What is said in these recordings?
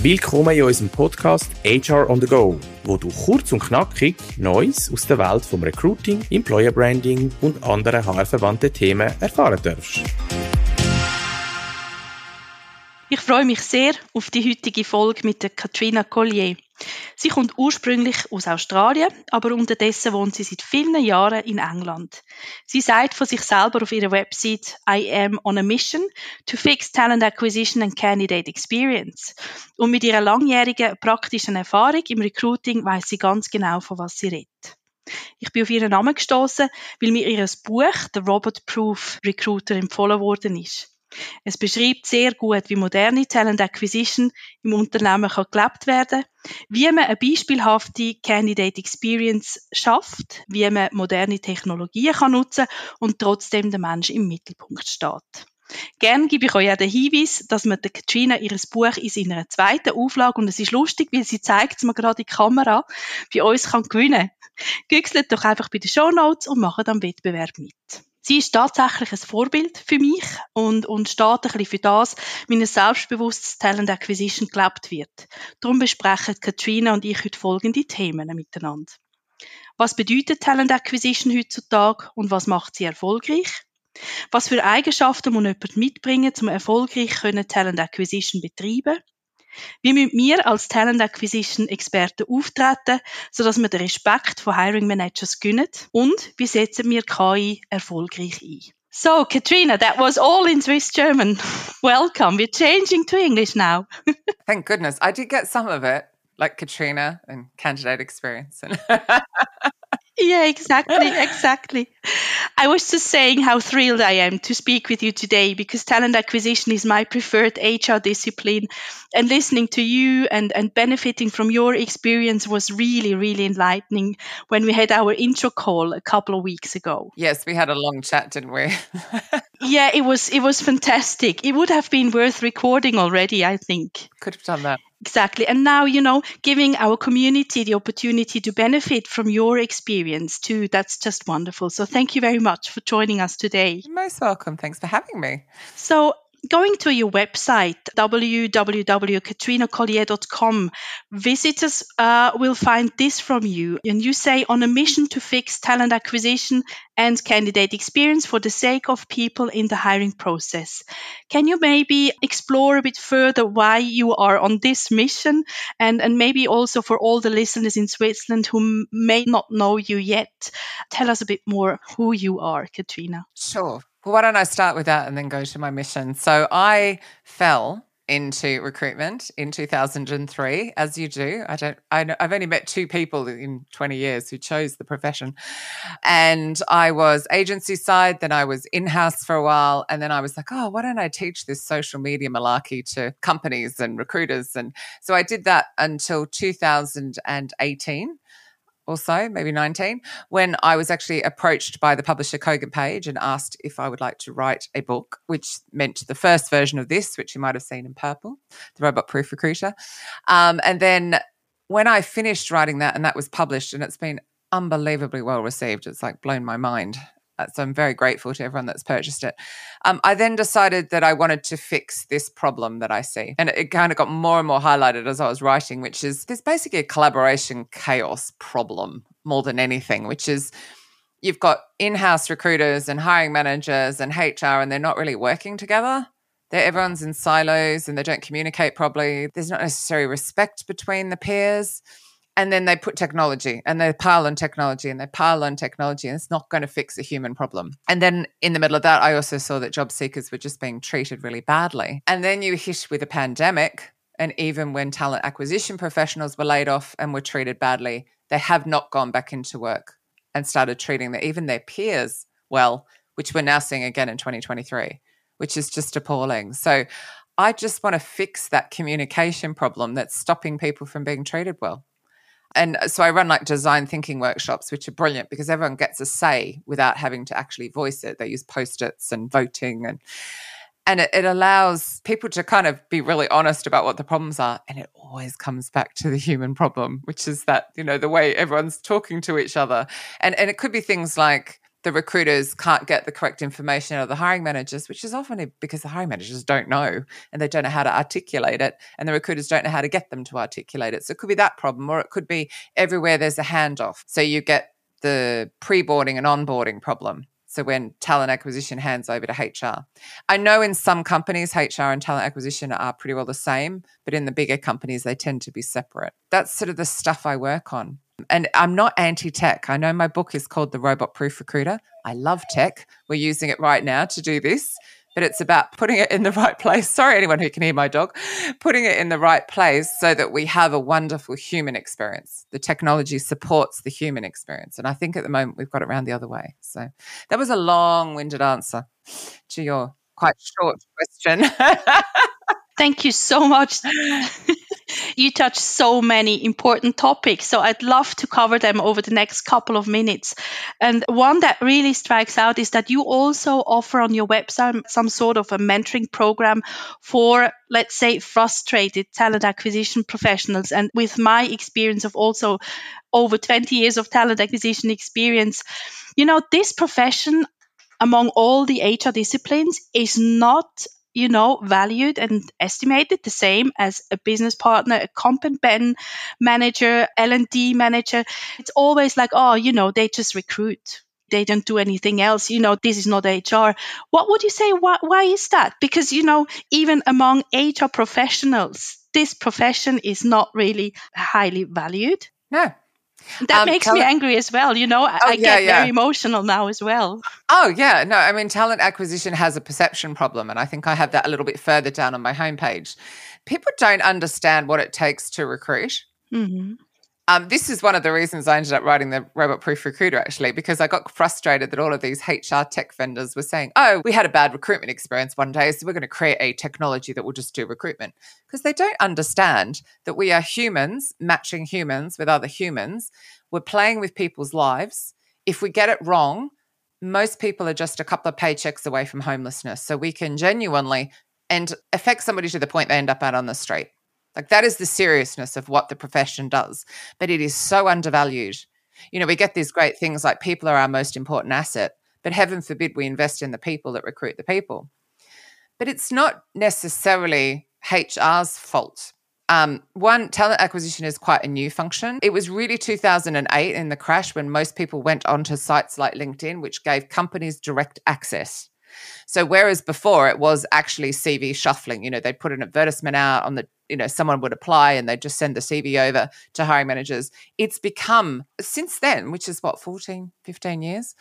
Willkommen in unserem Podcast HR on the Go, wo du kurz und knackig Neues aus der Welt vom Recruiting, Employer Branding und anderen HR-verwandten Themen erfahren darfst. Ich freue mich sehr auf die heutige Folge mit der Katrina Collier. Sie kommt ursprünglich aus Australien, aber unterdessen wohnt sie seit vielen Jahren in England. Sie sagt von sich selber auf ihrer Website, I am on a mission to fix talent acquisition and candidate experience. Und mit ihrer langjährigen praktischen Erfahrung im Recruiting weiß sie ganz genau, von was sie redet. Ich bin auf ihren Namen gestoßen, weil mir ihr Buch The Robot Proof Recruiter empfohlen worden ist. Es beschreibt sehr gut, wie moderne Talent Acquisition im Unternehmen kann gelebt werden wie man eine beispielhafte Candidate Experience schafft, wie man moderne Technologien kann nutzen und trotzdem der Mensch im Mittelpunkt steht. Gern gebe ich euch auch den Hinweis, dass man der Katrina ihres Buch in seiner zweiten Auflage, und es ist lustig, weil sie zeigt es mir gerade in die Kamera, bei uns kann gewinnen. Güchselt doch einfach bei den Show Notes und macht am Wettbewerb mit. Sie ist tatsächlich ein Vorbild für mich und, und steht ein bisschen für das, wie ein selbstbewusstes Talent Acquisition gelebt wird. Darum besprechen Katrina und ich heute folgende Themen miteinander. Was bedeutet Talent Acquisition heutzutage und was macht sie erfolgreich? Was für Eigenschaften muss jemand mitbringen, um erfolgreich Talent Acquisition betreiben? Wie müssen wir als Talent Acquisition Experten auftreten, sodass wir den Respekt von Hiring Managers gewinnen? Und wie setzen wir KI erfolgreich ein? So, Katrina, that was all in Swiss German. Welcome. We're changing to English now. Thank goodness. I did get some of it, like Katrina and candidate experience. yeah, exactly, exactly. I was just saying how thrilled I am to speak with you today because talent acquisition is my preferred HR discipline. And listening to you and, and benefiting from your experience was really, really enlightening when we had our intro call a couple of weeks ago. Yes, we had a long chat, didn't we? yeah, it was it was fantastic. It would have been worth recording already, I think. Could have done that. Exactly. And now, you know, giving our community the opportunity to benefit from your experience too, that's just wonderful. So thank you very much for joining us today. You're most welcome. Thanks for having me. So going to your website, www.katrinacollier.com, visitors uh, will find this from you. And you say, on a mission to fix talent acquisition and candidate experience for the sake of people in the hiring process. Can you maybe explore a bit further why you are on this mission? And, and maybe also for all the listeners in Switzerland who may not know you yet, tell us a bit more who you are, Katrina. Sure. Well, why don't I start with that and then go to my mission? So I fell into recruitment in 2003 as you do. I don't I i've only met two people in 20 years who chose the profession. And i was agency side then i was in-house for a while and then i was like oh why don't i teach this social media malarkey to companies and recruiters? And so i did that until 2018 or so, maybe 19, when I was actually approached by the publisher Kogan Page and asked if I would like to write a book, which meant the first version of this, which you might have seen in purple, The Robot Proof Recruiter. Um, and then when I finished writing that and that was published, and it's been unbelievably well received, it's like blown my mind. Uh, so I'm very grateful to everyone that's purchased it. Um, I then decided that I wanted to fix this problem that I see. And it, it kind of got more and more highlighted as I was writing, which is there's basically a collaboration chaos problem more than anything, which is you've got in house recruiters and hiring managers and HR, and they're not really working together. They're, everyone's in silos and they don't communicate properly. There's not necessarily respect between the peers and then they put technology and they pile on technology and they pile on technology and it's not going to fix a human problem. And then in the middle of that, I also saw that job seekers were just being treated really badly. And then you hit with a pandemic. And even when talent acquisition professionals were laid off and were treated badly, they have not gone back into work and started treating even their peers well, which we're now seeing again in 2023, which is just appalling. So I just want to fix that communication problem that's stopping people from being treated well and so I run like design thinking workshops, which are brilliant because everyone gets a say without having to actually voice it. They use post-its and voting and and it, it, allows people to kind of be really honest about what the problems are and it always comes back to the human problem which is that you know the way everyone's talking to each other and and it could be things like the recruiters can't get the correct information out of the hiring managers, which is often because the hiring managers don't know and they don't know how to articulate it, and the recruiters don't know how to get them to articulate it. So it could be that problem, or it could be everywhere there's a handoff. So you get the pre boarding and onboarding problem. So when talent acquisition hands over to HR. I know in some companies, HR and talent acquisition are pretty well the same, but in the bigger companies, they tend to be separate. That's sort of the stuff I work on. And I'm not anti tech. I know my book is called The Robot Proof Recruiter. I love tech. We're using it right now to do this, but it's about putting it in the right place. Sorry, anyone who can hear my dog, putting it in the right place so that we have a wonderful human experience. The technology supports the human experience. And I think at the moment we've got it around the other way. So that was a long winded answer to your quite short question. Thank you so much. you touch so many important topics, so I'd love to cover them over the next couple of minutes. And one that really strikes out is that you also offer on your website some sort of a mentoring program for, let's say, frustrated talent acquisition professionals. And with my experience of also over 20 years of talent acquisition experience, you know, this profession among all the HR disciplines is not you know, valued and estimated the same as a business partner, a comp and ben manager, L&D manager. It's always like, oh, you know, they just recruit. They don't do anything else. You know, this is not HR. What would you say? Why, why is that? Because, you know, even among HR professionals, this profession is not really highly valued. No, that um, makes talent- me angry as well. You know, I, oh, I yeah, get yeah. very emotional now as well. Oh, yeah. No, I mean, talent acquisition has a perception problem. And I think I have that a little bit further down on my homepage. People don't understand what it takes to recruit. Mm-hmm. Um, this is one of the reasons I ended up writing the Robot Proof Recruiter, actually, because I got frustrated that all of these HR tech vendors were saying, oh, we had a bad recruitment experience one day, so we're going to create a technology that will just do recruitment. Because they don't understand that we are humans matching humans with other humans. We're playing with people's lives. If we get it wrong, most people are just a couple of paychecks away from homelessness. So we can genuinely and affect somebody to the point they end up out on the street. Like that is the seriousness of what the profession does, but it is so undervalued. You know, we get these great things like people are our most important asset, but heaven forbid we invest in the people that recruit the people. But it's not necessarily HR's fault. Um, one, talent acquisition is quite a new function. It was really 2008 in the crash when most people went onto sites like LinkedIn, which gave companies direct access. So whereas before it was actually CV shuffling, you know, they'd put an advertisement out on the, you know, someone would apply and they'd just send the CV over to hiring managers. It's become since then, which is what 14, 15 years,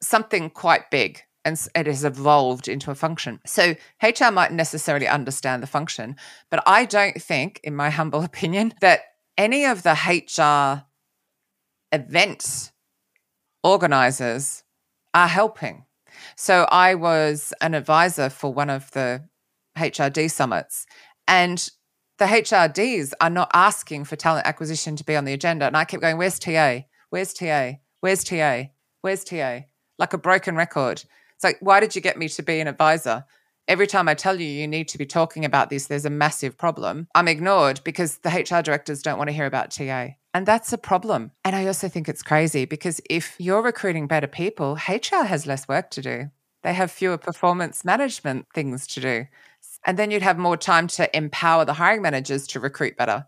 something quite big and it has evolved into a function. So HR might necessarily understand the function, but I don't think, in my humble opinion, that any of the HR events organizers are helping. So I was an advisor for one of the HRD summits, and the HRDs are not asking for talent acquisition to be on the agenda. And I kept going, Where's TA? Where's TA? Where's TA? Where's TA? Like a broken record. It's like, why did you get me to be an advisor? Every time I tell you you need to be talking about this, there's a massive problem. I'm ignored because the HR directors don't want to hear about TA. And that's a problem. And I also think it's crazy because if you're recruiting better people, HR has less work to do. They have fewer performance management things to do. And then you'd have more time to empower the hiring managers to recruit better,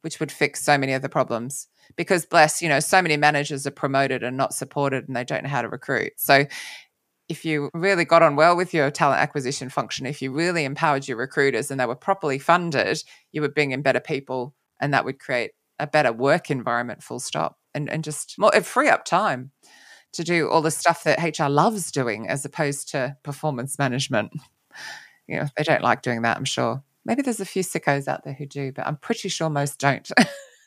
which would fix so many of the problems. Because, bless, you know, so many managers are promoted and not supported and they don't know how to recruit. So, if you really got on well with your talent acquisition function, if you really empowered your recruiters and they were properly funded, you would bring in better people and that would create a better work environment, full stop, and, and just more free up time to do all the stuff that HR loves doing as opposed to performance management. You know, they don't like doing that, I'm sure. Maybe there's a few sickos out there who do, but I'm pretty sure most don't.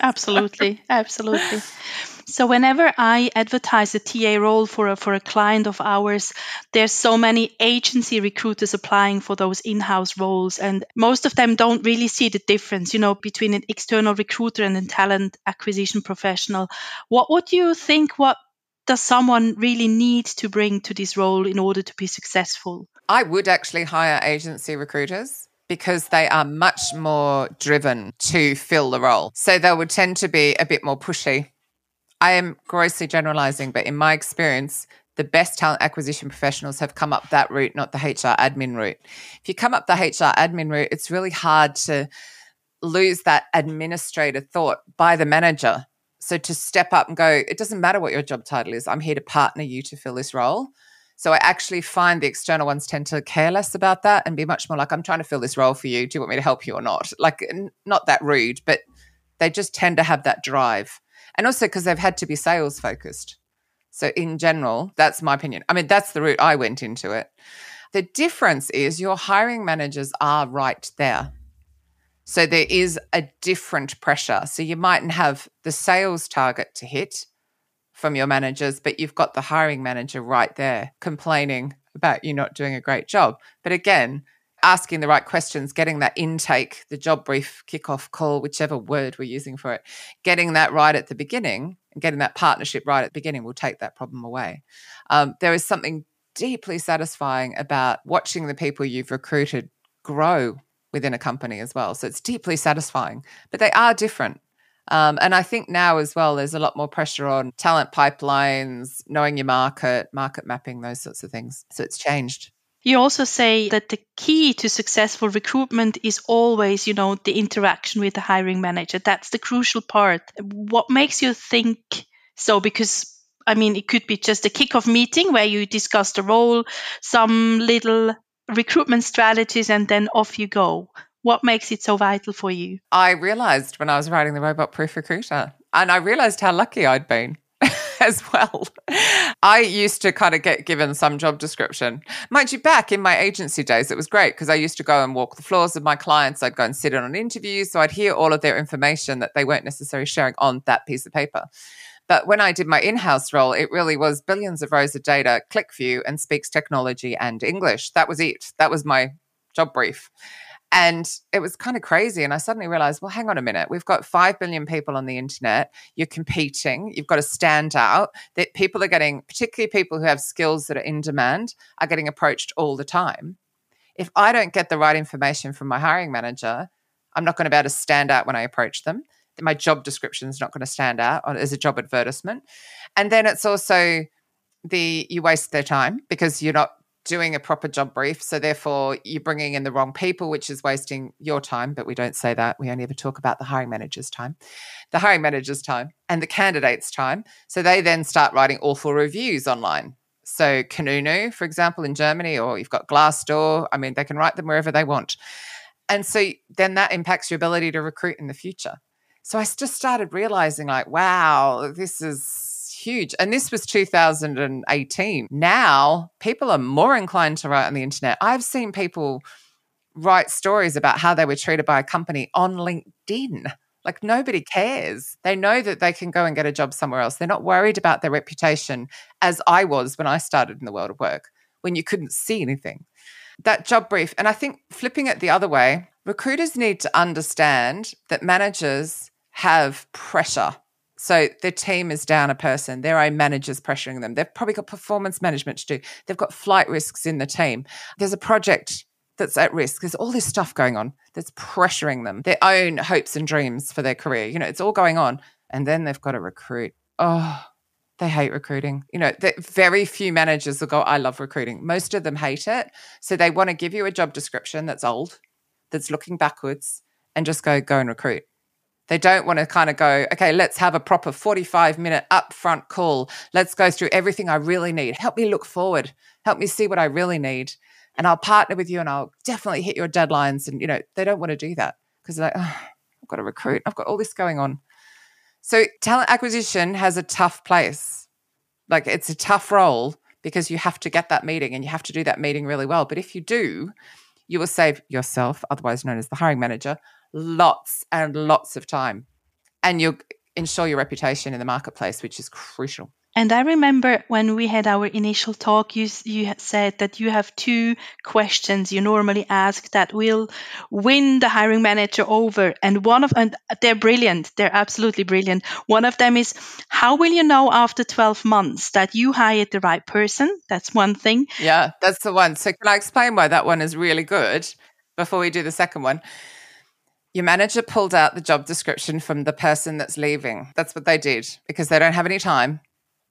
absolutely, absolutely. So whenever I advertise a TA role for a, for a client of ours, there's so many agency recruiters applying for those in-house roles, and most of them don't really see the difference, you know, between an external recruiter and a talent acquisition professional. What would you think? What does someone really need to bring to this role in order to be successful? I would actually hire agency recruiters because they are much more driven to fill the role. So they would tend to be a bit more pushy I am grossly generalizing, but in my experience, the best talent acquisition professionals have come up that route, not the HR admin route. If you come up the HR admin route, it's really hard to lose that administrator thought by the manager. So to step up and go, it doesn't matter what your job title is, I'm here to partner you to fill this role. So I actually find the external ones tend to care less about that and be much more like, I'm trying to fill this role for you. Do you want me to help you or not? Like, not that rude, but they just tend to have that drive. And also because they've had to be sales focused. So, in general, that's my opinion. I mean, that's the route I went into it. The difference is your hiring managers are right there. So, there is a different pressure. So, you mightn't have the sales target to hit from your managers, but you've got the hiring manager right there complaining about you not doing a great job. But again, asking the right questions, getting that intake, the job brief, kickoff call, whichever word we're using for it, getting that right at the beginning and getting that partnership right at the beginning will take that problem away. Um, there is something deeply satisfying about watching the people you've recruited grow within a company as well. So it's deeply satisfying, but they are different. Um, and I think now as well, there's a lot more pressure on talent pipelines, knowing your market, market mapping, those sorts of things. So it's changed. You also say that the key to successful recruitment is always, you know, the interaction with the hiring manager. That's the crucial part. What makes you think so? Because I mean, it could be just a kickoff meeting where you discuss the role, some little recruitment strategies, and then off you go. What makes it so vital for you? I realized when I was writing the robot proof recruiter, and I realized how lucky I'd been. as well. I used to kind of get given some job description. Mind you, back in my agency days, it was great because I used to go and walk the floors of my clients. I'd go and sit in on interviews. So I'd hear all of their information that they weren't necessarily sharing on that piece of paper. But when I did my in house role, it really was billions of rows of data, QlikView, and speaks technology and English. That was it. That was my job brief. And it was kind of crazy. And I suddenly realized, well, hang on a minute. We've got 5 billion people on the internet. You're competing. You've got to stand out. That people are getting, particularly people who have skills that are in demand, are getting approached all the time. If I don't get the right information from my hiring manager, I'm not going to be able to stand out when I approach them. My job description is not going to stand out as a job advertisement. And then it's also the you waste their time because you're not doing a proper job brief. So therefore, you're bringing in the wrong people, which is wasting your time. But we don't say that. We only ever talk about the hiring manager's time, the hiring manager's time, and the candidate's time. So they then start writing awful reviews online. So Kununu, for example, in Germany, or you've got Glassdoor. I mean, they can write them wherever they want. And so then that impacts your ability to recruit in the future. So I just started realizing, like, wow, this is huge. And this was 2018. Now people are more inclined to write on the internet. I've seen people write stories about how they were treated by a company on LinkedIn. Like nobody cares. They know that they can go and get a job somewhere else. They're not worried about their reputation as I was when I started in the world of work, when you couldn't see anything. That job brief. And I think flipping it the other way, recruiters need to understand that managers have pressure so their team is down a person. Their own managers pressuring them. They've probably got performance management to do. They've got flight risks in the team. There's a project that's at risk. There's all this stuff going on that's pressuring them, their own hopes and dreams for their career. You know, it's all going on. And then they've got to recruit. Oh, they hate recruiting. You know, very few managers will go, I love recruiting. Most of them hate it. So they want to give you a job description that's old, that's looking backwards, and just go, go and recruit. They don't want to kind of go, okay, let's have a proper 45 minute upfront call. Let's go through everything I really need. Help me look forward. Help me see what I really need. And I'll partner with you and I'll definitely hit your deadlines. And, you know, they don't want to do that because they're like, oh, I've got to recruit. I've got all this going on. So talent acquisition has a tough place. Like it's a tough role because you have to get that meeting and you have to do that meeting really well. But if you do, you will save yourself, otherwise known as the hiring manager, lots and lots of time. And you'll ensure your reputation in the marketplace, which is crucial. And I remember when we had our initial talk, you, you said that you have two questions you normally ask that will win the hiring manager over. And one of, and they're brilliant. They're absolutely brilliant. One of them is, how will you know after 12 months that you hired the right person? That's one thing. Yeah, that's the one. So can I explain why that one is really good before we do the second one? Your manager pulled out the job description from the person that's leaving. That's what they did because they don't have any time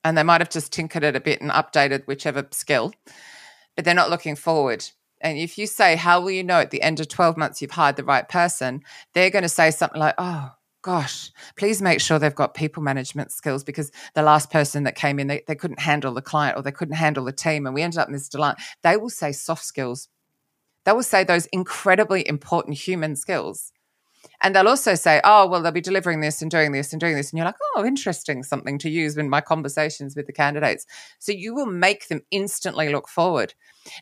and they might have just tinkered it a bit and updated whichever skill, but they're not looking forward. And if you say, How will you know at the end of 12 months you've hired the right person? They're going to say something like, Oh, gosh, please make sure they've got people management skills because the last person that came in, they, they couldn't handle the client or they couldn't handle the team. And we ended up in this delight. They will say soft skills. They will say those incredibly important human skills. And they'll also say, oh, well, they'll be delivering this and doing this and doing this. And you're like, oh, interesting, something to use in my conversations with the candidates. So you will make them instantly look forward.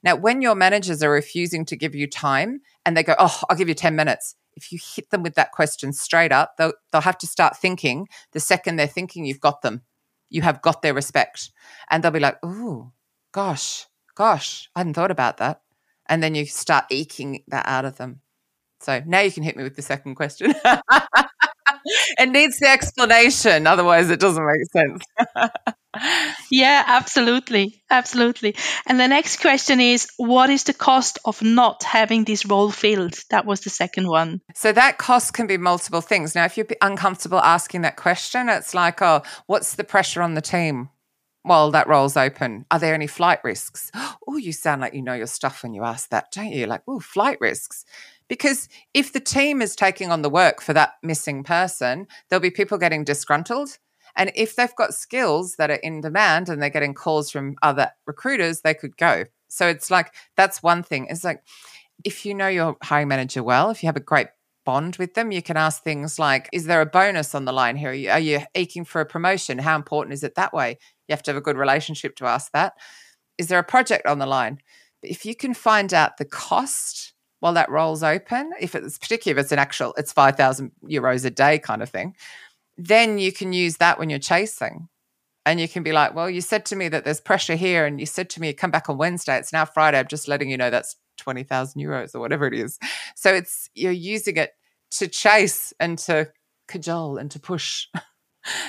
Now, when your managers are refusing to give you time and they go, oh, I'll give you 10 minutes, if you hit them with that question straight up, they'll, they'll have to start thinking. The second they're thinking, you've got them. You have got their respect. And they'll be like, oh, gosh, gosh, I hadn't thought about that. And then you start eking that out of them. So now you can hit me with the second question. it needs the explanation, otherwise, it doesn't make sense. yeah, absolutely. Absolutely. And the next question is what is the cost of not having this role filled? That was the second one. So that cost can be multiple things. Now, if you're uncomfortable asking that question, it's like, oh, what's the pressure on the team? While that role's open? Are there any flight risks? Oh, you sound like you know your stuff when you ask that, don't you? Like, oh, flight risks. Because if the team is taking on the work for that missing person, there'll be people getting disgruntled. And if they've got skills that are in demand and they're getting calls from other recruiters, they could go. So it's like, that's one thing. It's like, if you know your hiring manager well, if you have a great bond with them, you can ask things like, is there a bonus on the line here? Are you, are you aching for a promotion? How important is it that way? You have to have a good relationship to ask that. Is there a project on the line? If you can find out the cost while that role's open, if it's particularly if it's an actual, it's 5,000 euros a day kind of thing, then you can use that when you're chasing. And you can be like, well, you said to me that there's pressure here, and you said to me, come back on Wednesday. It's now Friday. I'm just letting you know that's 20,000 euros or whatever it is. So it's, you're using it to chase and to cajole and to push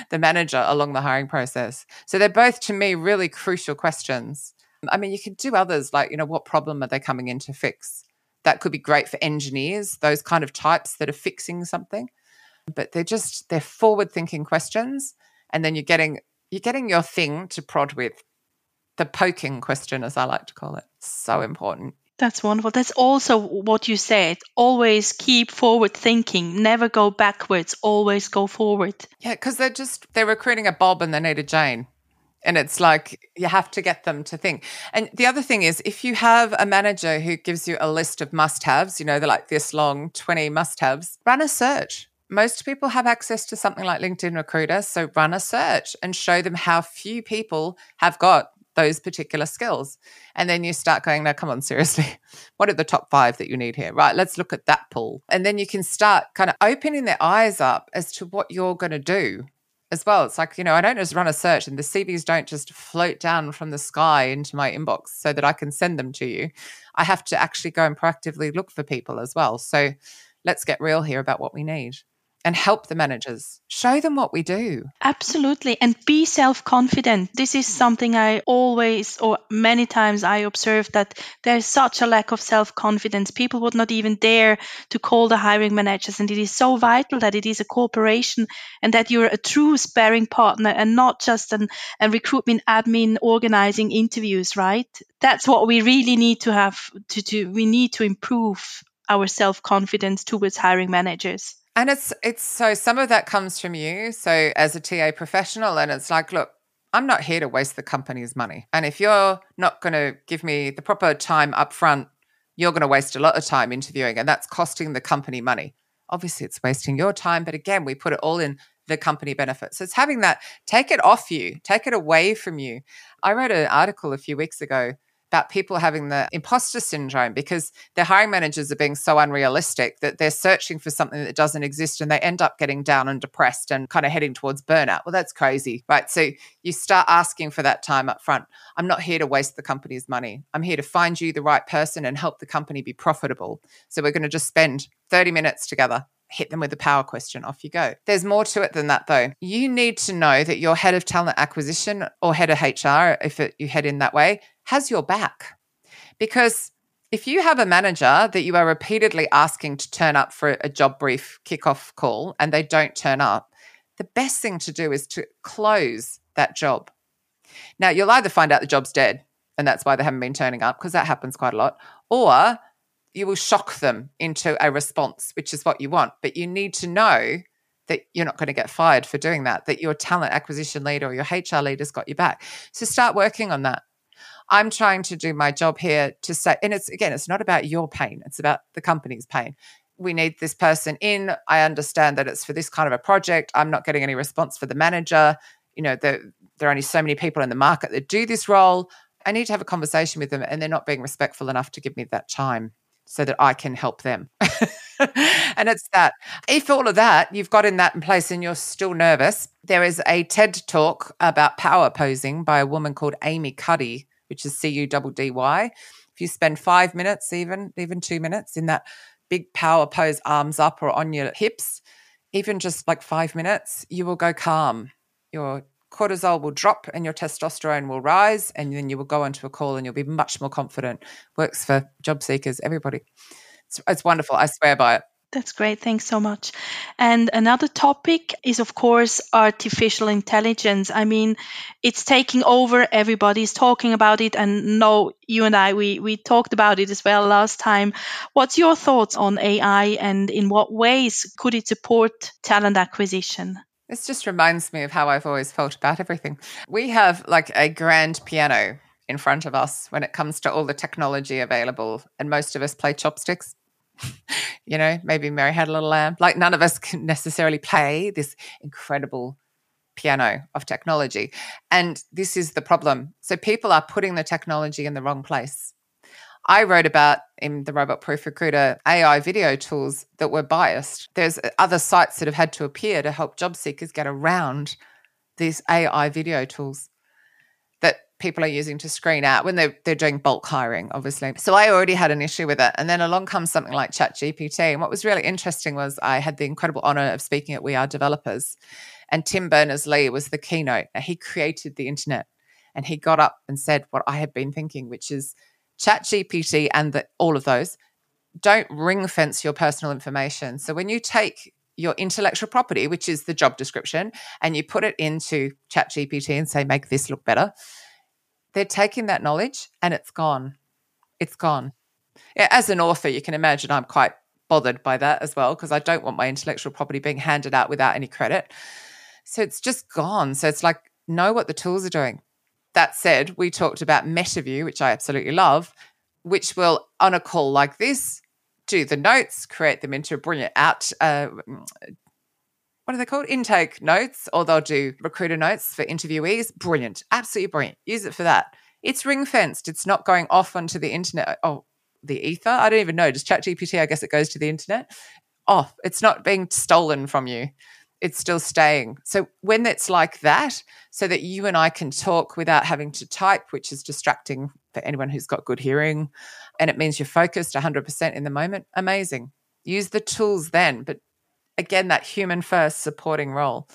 the manager along the hiring process. So they're both, to me, really crucial questions. I mean, you could do others like, you know, what problem are they coming in to fix? that could be great for engineers, those kind of types that are fixing something. But they're just they're forward thinking questions. And then you're getting you're getting your thing to prod with. The poking question, as I like to call it. So important. That's wonderful. That's also what you said. Always keep forward thinking. Never go backwards. Always go forward. Yeah, because they're just they're recruiting a Bob and they need a Jane. And it's like you have to get them to think. And the other thing is, if you have a manager who gives you a list of must haves, you know, they're like this long 20 must haves, run a search. Most people have access to something like LinkedIn Recruiter. So run a search and show them how few people have got those particular skills. And then you start going, now, come on, seriously, what are the top five that you need here? Right, let's look at that pool. And then you can start kind of opening their eyes up as to what you're going to do as well. It's like, you know, I don't just run a search and the CVs don't just float down from the sky into my inbox so that I can send them to you. I have to actually go and proactively look for people as well. So let's get real here about what we need and help the managers. Show them what we do. Absolutely. And be self confident. This is something I always, or many times, I observe that there's such a lack of self confidence. People would not even dare to call the hiring managers. And it is so vital that it is a corporation and that you're a true sparring partner and not just an, a recruitment admin organizing interviews, right? That's what we really need to have to do. We need to improve our self confidence towards hiring managers. And it's it's so some of that comes from you. So as a TA professional, and it's like, look, I'm not here to waste the company's money. And if you're not going to give me the proper time up front, you're going to waste a lot of time interviewing, and that's costing the company money. Obviously, it's wasting your time, but again, we put it all in the company benefit. So it's having that take it off you, take it away from you. I wrote an article a few weeks ago about people having the imposter syndrome because their hiring managers are being so unrealistic that they're searching for something that doesn't exist and they end up getting down and depressed and kind of heading towards burnout. Well, that's crazy, right? So you start asking for that time up front. I'm not here to waste the company's money. I'm here to find you the right person and help the company be profitable. So we're going to just spend 30 minutes together hit them with a power question, off you go. There's more to it than that, though. You need to know that your head of talent acquisition or head of HR, if it, you head in that way, has your back. Because if you have a manager that you are repeatedly asking to turn up for a job brief kickoff call and they don't turn up, the best thing to do is to close that job. Now, you'll either find out the job's dead and that's why they haven't been turning up, because that happens quite a lot, or you will shock them into a response, which is what you want. But you need to know that you're not going to get fired for doing that, that your talent acquisition leader or your HR leader's got you back. So start working on that. I'm trying to do my job here to say, and it's again, it's not about your pain, it's about the company's pain. We need this person in. I understand that it's for this kind of a project. I'm not getting any response for the manager. You know, there, there are only so many people in the market that do this role. I need to have a conversation with them, and they're not being respectful enough to give me that time so that I can help them. and it's that. If all of that you've got in that in place and you're still nervous, there is a TED talk about power posing by a woman called Amy Cuddy, which is C U D D Y. If you spend five minutes, even even two minutes in that big power pose, arms up or on your hips, even just like five minutes, you will go calm. Your cortisol will drop and your testosterone will rise, and then you will go onto a call and you'll be much more confident. Works for job seekers, everybody. It's, it's wonderful. I swear by it. That's great. Thanks so much. And another topic is, of course, artificial intelligence. I mean, it's taking over. Everybody's talking about it. And no, you and I, we, we talked about it as well last time. What's your thoughts on AI and in what ways could it support talent acquisition? This just reminds me of how I've always felt about everything. We have like a grand piano in front of us when it comes to all the technology available, and most of us play chopsticks you know, maybe Mary had a little lamb. Like none of us can necessarily play this incredible piano of technology. And this is the problem. So people are putting the technology in the wrong place. I wrote about in the Robot Proof Recruiter AI video tools that were biased. There's other sites that have had to appear to help job seekers get around these AI video tools that people are using to screen out when they're, they're doing bulk hiring, obviously. So I already had an issue with it. And then along comes something like ChatGPT. And what was really interesting was I had the incredible honor of speaking at We Are Developers. And Tim Berners Lee was the keynote. He created the internet and he got up and said what I had been thinking, which is ChatGPT and the, all of those don't ring fence your personal information. So when you take your intellectual property, which is the job description, and you put it into ChatGPT and say, make this look better, they're taking that knowledge and it's gone. It's gone. As an author, you can imagine I'm quite bothered by that as well because I don't want my intellectual property being handed out without any credit. So it's just gone. So it's like, know what the tools are doing. That said, we talked about MetaView, which I absolutely love, which will, on a call like this, do the notes, create them into a brilliant out uh, what are they called? Intake notes, or they'll do recruiter notes for interviewees. Brilliant. Absolutely brilliant. Use it for that. It's ring fenced. It's not going off onto the internet. Oh, the ether? I don't even know. Does ChatGPT, I guess it goes to the internet? Off. It's not being stolen from you. It's still staying. So when it's like that, so that you and I can talk without having to type, which is distracting for anyone who's got good hearing, and it means you're focused 100% in the moment, amazing. Use the tools then, but again that human first supporting role.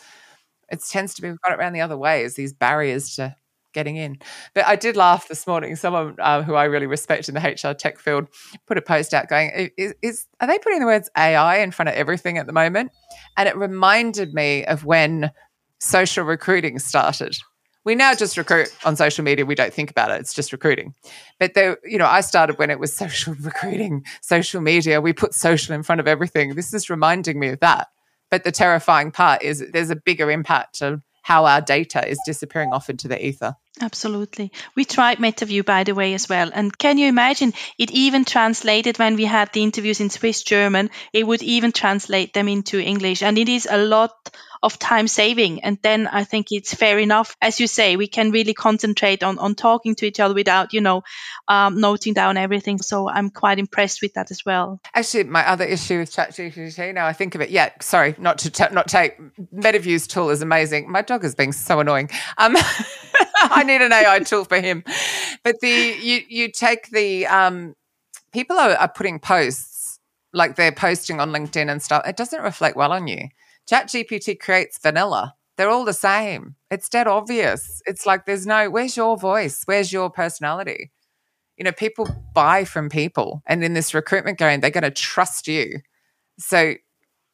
It tends to be we've got it around the other way as these barriers to getting in. But I did laugh this morning. Someone uh, who I really respect in the HR tech field put a post out going, is, is, are they putting the words AI in front of everything at the moment? And it reminded me of when social recruiting started we now just recruit on social media. We don't think about it. It's just recruiting. But there, you know, I started when it was social recruiting, social media. We put social in front of everything. This is reminding me of that. But the terrifying part is there's a bigger impact of how our data is disappearing off into the ether. Absolutely. We tried MetaView, by the way, as well. And can you imagine? It even translated when we had the interviews in Swiss German, it would even translate them into English. And it is a lot of time saving. And then I think it's fair enough. As you say, we can really concentrate on, on talking to each other without, you know, um, noting down everything. So I'm quite impressed with that as well. Actually, my other issue with ChatGPT, now I think of it, yeah, sorry, not to t- not take MetaView's tool is amazing. My dog is being so annoying. Um, I need an AI tool for him. But the you you take the um, people are, are putting posts like they're posting on LinkedIn and stuff. It doesn't reflect well on you. ChatGPT creates vanilla. They're all the same. It's dead obvious. It's like there's no, where's your voice? Where's your personality? You know, people buy from people. And in this recruitment game, they're going to trust you. So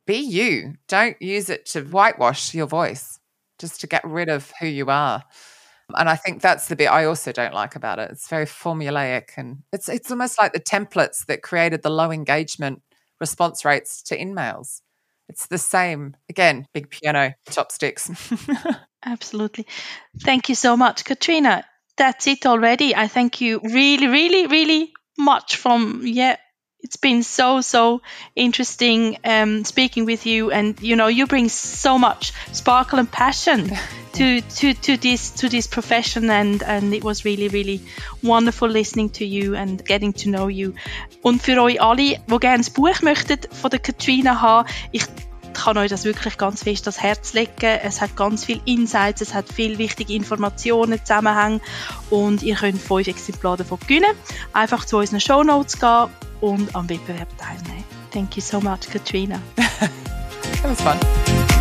be you. Don't use it to whitewash your voice, just to get rid of who you are. And I think that's the bit I also don't like about it. It's very formulaic and it's it's almost like the templates that created the low engagement response rates to InMails. It's the same. Again, big piano chopsticks. Absolutely. Thank you so much, Katrina. That's it already. I thank you really, really, really much from yeah it's been so so interesting um, speaking with you. And you know you bring so much sparkle and passion to to to this to this profession. And and it was really really wonderful listening to you and getting to know you. Und für euch alle wo gerne das Buch möchtet von der Katrina haben ich kann euch das wirklich ganz fest das Herz legen. Es hat ganz viel Insights, es hat viel wichtige Informationen, Zusammenhänge und ihr könnt fünf Exemplare davon gewinnen. Einfach zu unseren Show Notes gehen und am Wettbewerb teilnehmen. Thank you so much, Katrina. That was.